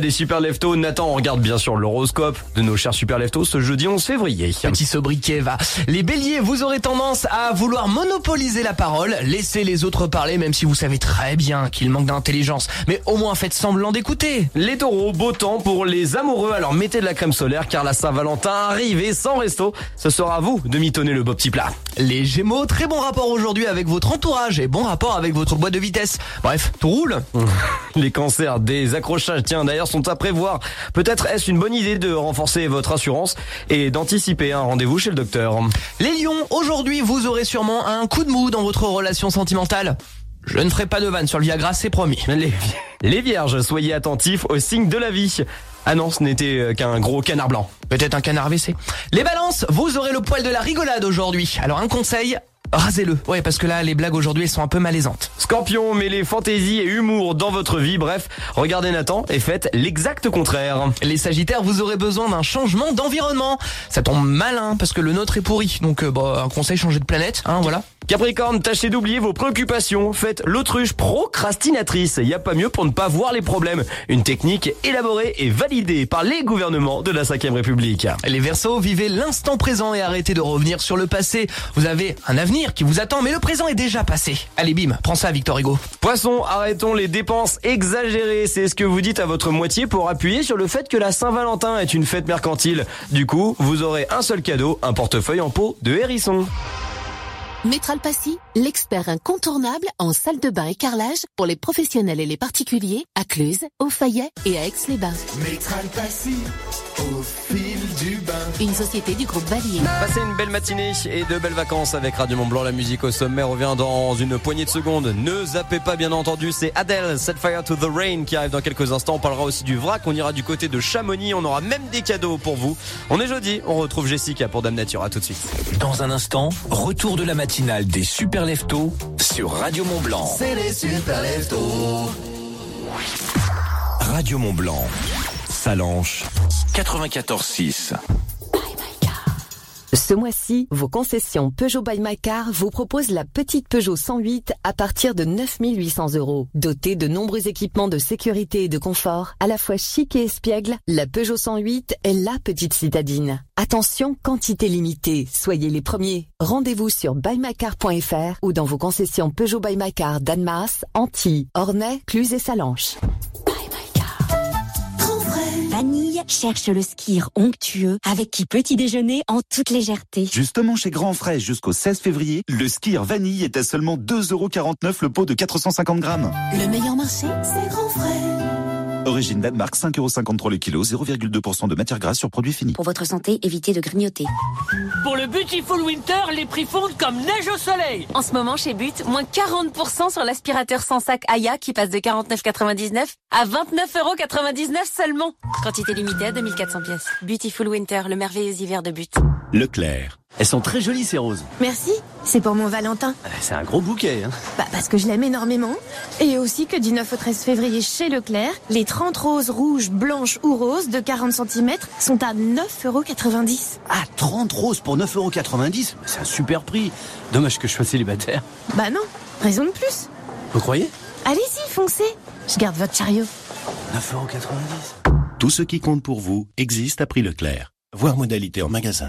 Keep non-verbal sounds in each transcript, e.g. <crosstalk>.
Des super leftos, Nathan, on regarde bien sûr l'horoscope de nos chers super leftos ce jeudi 11 février. Petit sobriquet va. Les béliers, vous aurez tendance à vouloir monopoliser la parole, laissez les autres parler même si vous savez très bien qu'ils manquent d'intelligence. Mais au moins faites semblant d'écouter. Les taureaux, beau temps pour les amoureux, alors mettez de la crème solaire car la Saint-Valentin arrive et sans resto, ce sera à vous de mitonner le beau petit plat. Les gémeaux, très bon rapport aujourd'hui avec votre entourage et bon rapport avec votre boîte de vitesse. Bref, tout roule. <laughs> Les cancers, des accrochages, tiens d'ailleurs, sont à prévoir. Peut-être est-ce une bonne idée de renforcer votre assurance et d'anticiper un rendez-vous chez le docteur. Les lions, aujourd'hui vous aurez sûrement un coup de mou dans votre relation sentimentale. Je ne ferai pas de vanne sur le Viagra, c'est promis. <laughs> Les, vierges, soyez attentifs aux signes de la vie. Ah non, ce n'était euh, qu'un gros canard blanc. Peut-être un canard WC. Les balances, vous aurez le poil de la rigolade aujourd'hui. Alors un conseil, rasez-le. Ouais, parce que là, les blagues aujourd'hui, elles sont un peu malaisantes. Scorpion, mêlez fantaisie et humour dans votre vie. Bref, regardez Nathan et faites l'exact contraire. Les sagittaires, vous aurez besoin d'un changement d'environnement. Ça tombe malin parce que le nôtre est pourri. Donc, euh, bah, un conseil, changer de planète, hein, voilà. Capricorne, tâchez d'oublier vos préoccupations. Faites l'autruche procrastinatrice. Il n'y a pas mieux pour ne pas voir les problèmes. Une technique élaborée et validée par les gouvernements de la 5ème République. Les Verseaux, vivez l'instant présent et arrêtez de revenir sur le passé. Vous avez un avenir qui vous attend, mais le présent est déjà passé. Allez, bim, prends ça, Victor Hugo. Poisson, arrêtons les dépenses exagérées. C'est ce que vous dites à votre moitié pour appuyer sur le fait que la Saint-Valentin est une fête mercantile. Du coup, vous aurez un seul cadeau, un portefeuille en peau de hérisson. Métral Passy, l'expert incontournable en salle de bain et carrelage pour les professionnels et les particuliers à Cluse, au Fayet et à Aix-les-Bains. Métral Passy, au fil du bain. Une société du groupe Valier. Passez une belle matinée et de belles vacances avec Radio Mont Blanc. La musique au sommet revient dans une poignée de secondes. Ne zappez pas, bien entendu. C'est Adele, Set Fire to the Rain qui arrive dans quelques instants. On parlera aussi du vrac. On ira du côté de Chamonix. On aura même des cadeaux pour vous. On est jeudi. On retrouve Jessica pour Dame Nature. À tout de suite. Dans un instant, retour de la matinale des super leftos sur Radio Mont Blanc. C'est les super leftos. Radio Mont Blanc. Salanche 94.6. Ce mois-ci, vos concessions Peugeot by Macar vous proposent la petite Peugeot 108 à partir de 9800 euros. Dotée de nombreux équipements de sécurité et de confort, à la fois chic et espiègle, la Peugeot 108 est la petite citadine. Attention, quantité limitée, soyez les premiers. Rendez-vous sur buymacar.fr ou dans vos concessions Peugeot by Macar d'Annemasse, Antilles, Ornay, Cluse et Salanches. Vanille cherche le skir onctueux avec qui petit déjeuner en toute légèreté. Justement, chez Grand Frais, jusqu'au 16 février, le skier vanille est à seulement 2,49€ le pot de 450 grammes. Le meilleur marché, c'est Grand Frais. Origine Danemark, 5,53€ le kilo, 0,2% de matière grasse sur produit fini. Pour votre santé, évitez de grignoter. Pour le Beautiful Winter, les prix fondent comme neige au soleil. En ce moment, chez But, moins 40% sur l'aspirateur sans sac Aya qui passe de 49,99 à 29,99€ seulement. Quantité limitée à 2400 pièces. Beautiful Winter, le merveilleux hiver de But. Leclerc. Elles sont très jolies ces roses. Merci, c'est pour mon Valentin. C'est un gros bouquet. Hein. Bah parce que je l'aime énormément. Et aussi que du 9 au 13 février chez Leclerc, les 30 roses rouges, blanches ou roses de 40 cm sont à 9,90€. Ah, 30 roses pour 9,90€ C'est un super prix. Dommage que je sois célibataire. Bah non, raison de plus. Vous croyez? Allez-y, foncez. Je garde votre chariot. 9,90€ Tout ce qui compte pour vous existe à prix Leclerc. Voir modalité en magasin.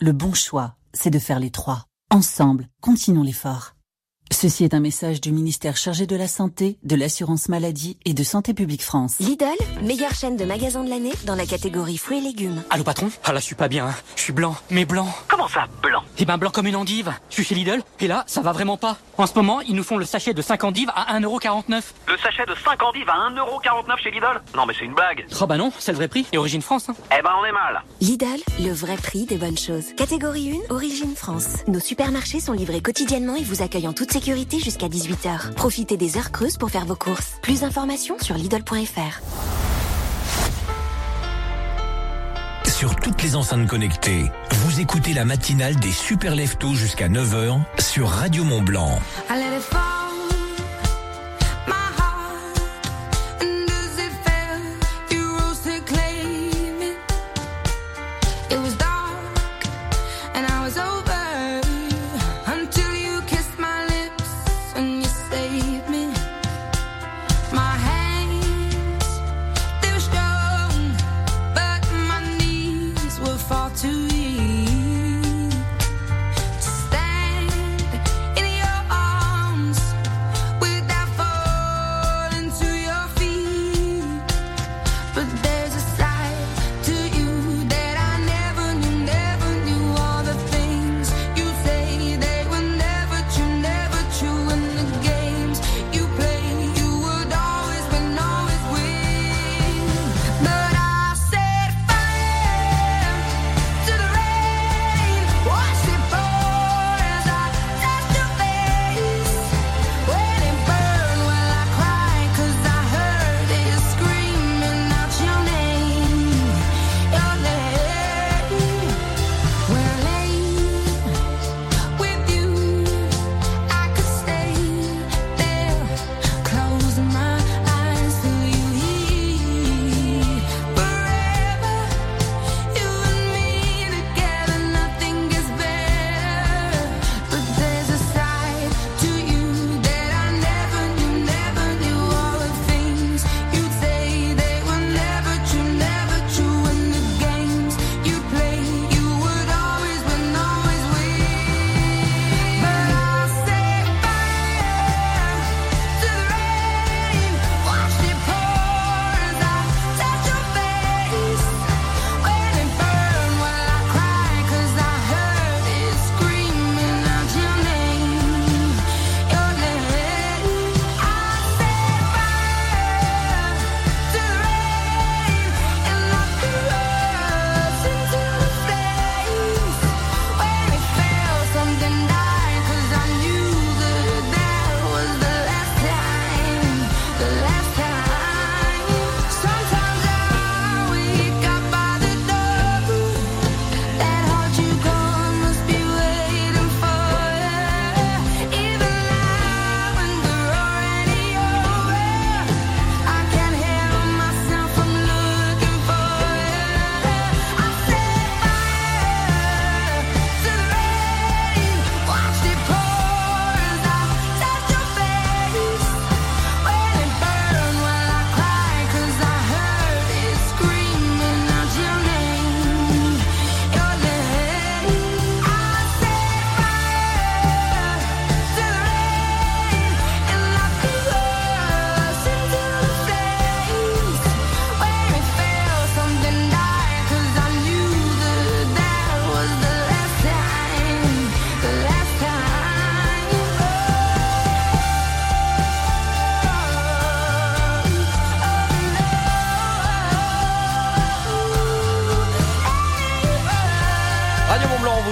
Le bon choix, c'est de faire les trois. Ensemble, continuons l'effort. Ceci est un message du ministère chargé de la Santé, de l'Assurance Maladie et de Santé Publique France. Lidl, meilleure chaîne de magasins de l'année dans la catégorie fruits et légumes. Allô patron? Ah là je suis pas bien, hein. je suis blanc, mais blanc. Comment ça, blanc? Eh ben blanc comme une endive. Je suis chez Lidl et là ça va vraiment pas. En ce moment ils nous font le sachet de 5 endives à 1,49€. Le sachet de 5 endives à 1,49€ chez Lidl? Non mais c'est une blague. Oh bah non, c'est le vrai prix et origine France. Hein. Eh ben on est mal. Lidl, le vrai prix des bonnes choses. Catégorie 1, origine France. Nos supermarchés sont livrés quotidiennement et vous accueillent en toute sécurité jusqu'à 18h. Profitez des heures creuses pour faire vos courses. Plus d'informations sur Lidl.fr. Sur toutes les enceintes connectées, vous écoutez la matinale des Super Lefto jusqu'à 9h sur Radio Mont Blanc.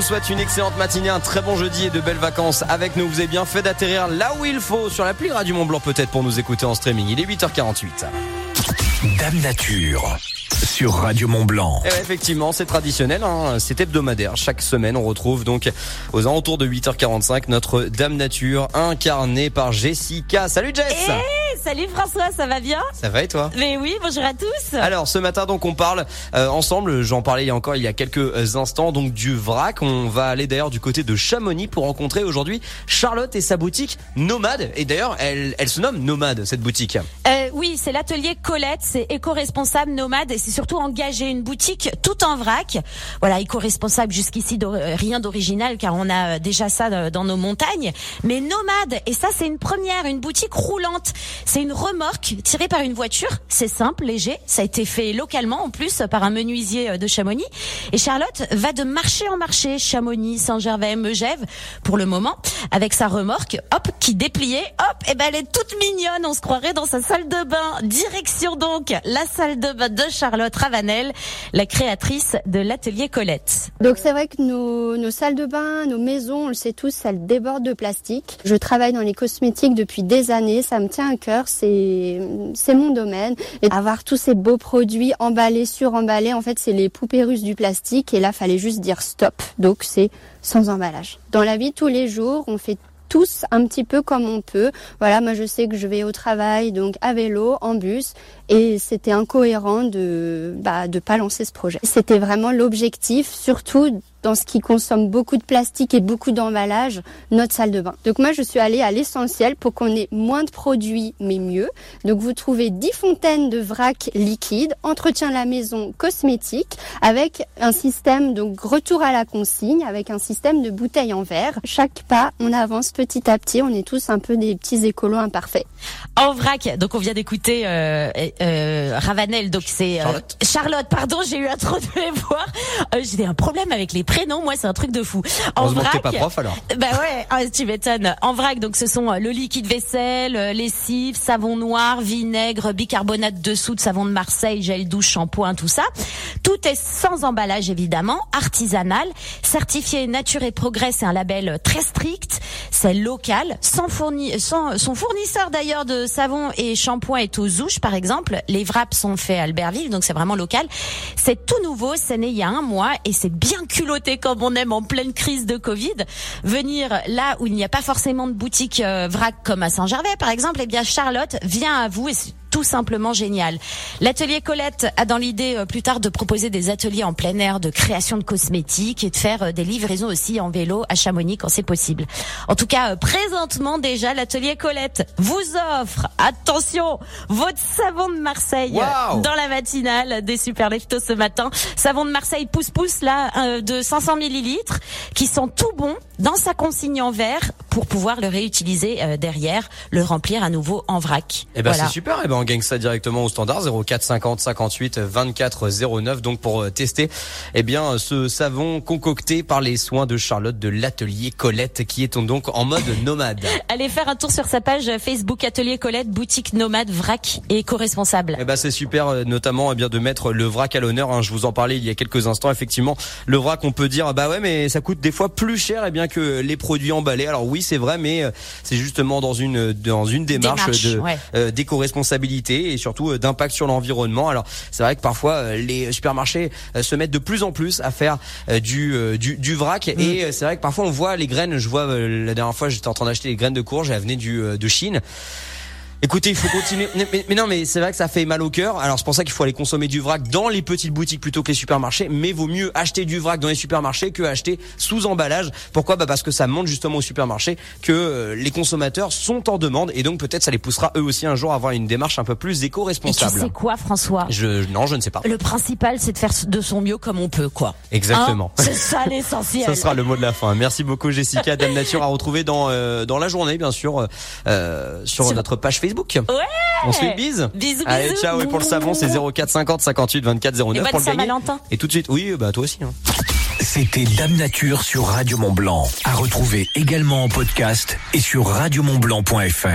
Vous souhaite une excellente matinée, un très bon jeudi et de belles vacances avec nous. Vous avez bien fait d'atterrir là où il faut, sur l'appli Radio Mont Blanc peut-être pour nous écouter en streaming. Il est 8h48. Dame Nature sur Radio Mont Blanc. Et ouais, effectivement, c'est traditionnel, hein, c'est hebdomadaire. Chaque semaine, on retrouve donc aux alentours de 8h45 notre Dame Nature incarnée par Jessica. Salut Jess Eh, salut François, ça va bien Ça va et toi Mais oui, bonjour à tous. Alors ce matin donc on parle euh, ensemble, j'en parlais il y a encore il y a quelques instants donc du vrac. On va aller d'ailleurs du côté de Chamonix pour rencontrer aujourd'hui Charlotte et sa boutique Nomade. Et d'ailleurs elle, elle se nomme Nomade cette boutique. Euh, oui, c'est l'atelier Colette, c'est éco-responsable nomade et c'est surtout engagé une boutique tout en vrac. Voilà, éco-responsable jusqu'ici euh, rien d'original car on a euh, déjà ça euh, dans nos montagnes, mais nomade et ça c'est une première, une boutique roulante. C'est une remorque tirée par une voiture, c'est simple, léger, ça a été fait localement en plus par un menuisier euh, de Chamonix. Et Charlotte va de marché en marché, Chamonix, Saint-Gervais, Megève pour le moment. Avec sa remorque, hop, qui dépliait, hop, et ben elle est toute mignonne, on se croirait dans sa salle de bain. Direction donc la salle de bain de Charlotte Ravanel, la créatrice de l'atelier Colette. Donc c'est vrai que nos, nos salles de bain, nos maisons, on le sait tous, elles débordent de plastique. Je travaille dans les cosmétiques depuis des années, ça me tient à cœur c'est mon domaine. Et avoir tous ces beaux produits emballés, suremballés, en fait, c'est les poupées russes du plastique. Et là, fallait juste dire stop. Donc, c'est sans emballage. Dans la vie tous les jours, on fait tous un petit peu comme on peut. Voilà, moi je sais que je vais au travail donc à vélo, en bus et c'était incohérent de bah de pas lancer ce projet. C'était vraiment l'objectif surtout dans ce qui consomme beaucoup de plastique et beaucoup d'emballage, notre salle de bain. Donc moi, je suis allée à l'essentiel pour qu'on ait moins de produits, mais mieux. Donc vous trouvez 10 fontaines de vrac liquide, entretien de la maison cosmétique, avec un système, donc retour à la consigne, avec un système de bouteilles en verre. Chaque pas, on avance petit à petit, on est tous un peu des petits écolos imparfaits. En vrac, donc on vient d'écouter euh, euh, Ravanel, donc c'est euh, Charlotte. pardon, j'ai eu un trop de mémoire. Euh, j'ai un problème avec les prénoms, moi c'est un truc de fou. En vrac, pas prof, alors. Bah ouais, ah, tu m'étonnes. En vrac, donc ce sont euh, le liquide vaisselle, euh, lessive, savon noir, vinaigre, bicarbonate de soude, savon de Marseille, gel douche, shampoing, tout ça. Tout est sans emballage évidemment, artisanal, certifié Nature et Progrès, c'est un label très strict, c'est local, sans fourni, sans, son fournisseur d'ailleurs de savon et shampoing est aux Ouches par exemple. Les wraps sont faits à Albertville, donc c'est vraiment local. C'est tout nouveau, c'est né il y a un mois et c'est bien culotté comme on aime en pleine crise de Covid. Venir là où il n'y a pas forcément de boutique euh, vrac comme à Saint-Gervais par exemple, eh bien Charlotte vient à vous et tout simplement génial. L'atelier Colette a dans l'idée euh, plus tard de proposer des ateliers en plein air de création de cosmétiques et de faire euh, des livraisons aussi en vélo à Chamonix quand c'est possible. En tout cas, euh, présentement déjà, l'atelier Colette vous offre, attention, votre savon de Marseille Wow dans la matinale des super leftos ce matin. Savon de Marseille pousse-pousse là euh, de 500 millilitres qui sont tout bons dans sa consigne en verre pour pouvoir le réutiliser euh, derrière, le remplir à nouveau en vrac. Eh ben Voilà. c'est super, eh ben on gagne ça directement au standard 04 50 58 24 09 donc pour euh, tester eh bien ce savon concocté par les soins de Charlotte de l'atelier Colette qui est donc en mode <laughs> nomade. Allez faire un tour sur sa page Facebook Atelier Colette, boutique nomade, vrac et éco-responsable. Eh ben c'est super, euh, notamment eh bien de mettre le vrac à l'honneur. hein. Je vous en parlais il y a quelques instants. Effectivement, le vrac, on peut dire bah ouais, mais ça coûte des fois plus cher eh bien que les produits emballés. Alors oui, c'est vrai, mais euh, c'est justement dans une dans une démarche, Démarche, de ouais. euh, d'éco-responsabilité et surtout euh, d'impact sur l'environnement. Alors c'est vrai que parfois euh, les supermarchés euh, se mettent de plus en plus à faire du, du du vrac et euh, c'est vrai que parfois on voit les graines. Je vois la dernière fois j'étais en train d'acheter les graines de courge, elles venaient du de Chine. Écoutez, il faut continuer. Mais, mais- non, mais c'est vrai que ça fait mal au cœur. Alors c'est pour ça qu'il faut aller consommer du vrac dans les petites boutiques plutôt que les supermarchés. Mais vaut mieux acheter du vrac dans les supermarchés que acheter sous emballage. Pourquoi? Bah parce que ça montre justement au supermarché que euh, les consommateurs sont en demande et donc peut-être ça les poussera eux aussi un jour à avoir une démarche un peu plus Et tu éco-responsable. sais quoi, François? Je non, je ne sais pas. Le principal, c'est de faire de son mieux comme on peut, quoi. Exactement. Hein? C'est ça l'essentiel. <laughs> Ce sera le mot de la fin. Merci beaucoup Jessica. Dame Nature à retrouver dans euh, dans la journée bien sûr euh, sur, Sur- notre page Facebook. Ouais. On se fait bise Bisous, Allez, bisous. ciao. Et pour le savon, c'est 04 50 58 24 09 Et pour le gagner. Et tout de suite, oui, bah toi aussi. Hein. C'était Dame Nature sur Radio Mont Blanc. À retrouver également en podcast et sur radiomontblanc.fr.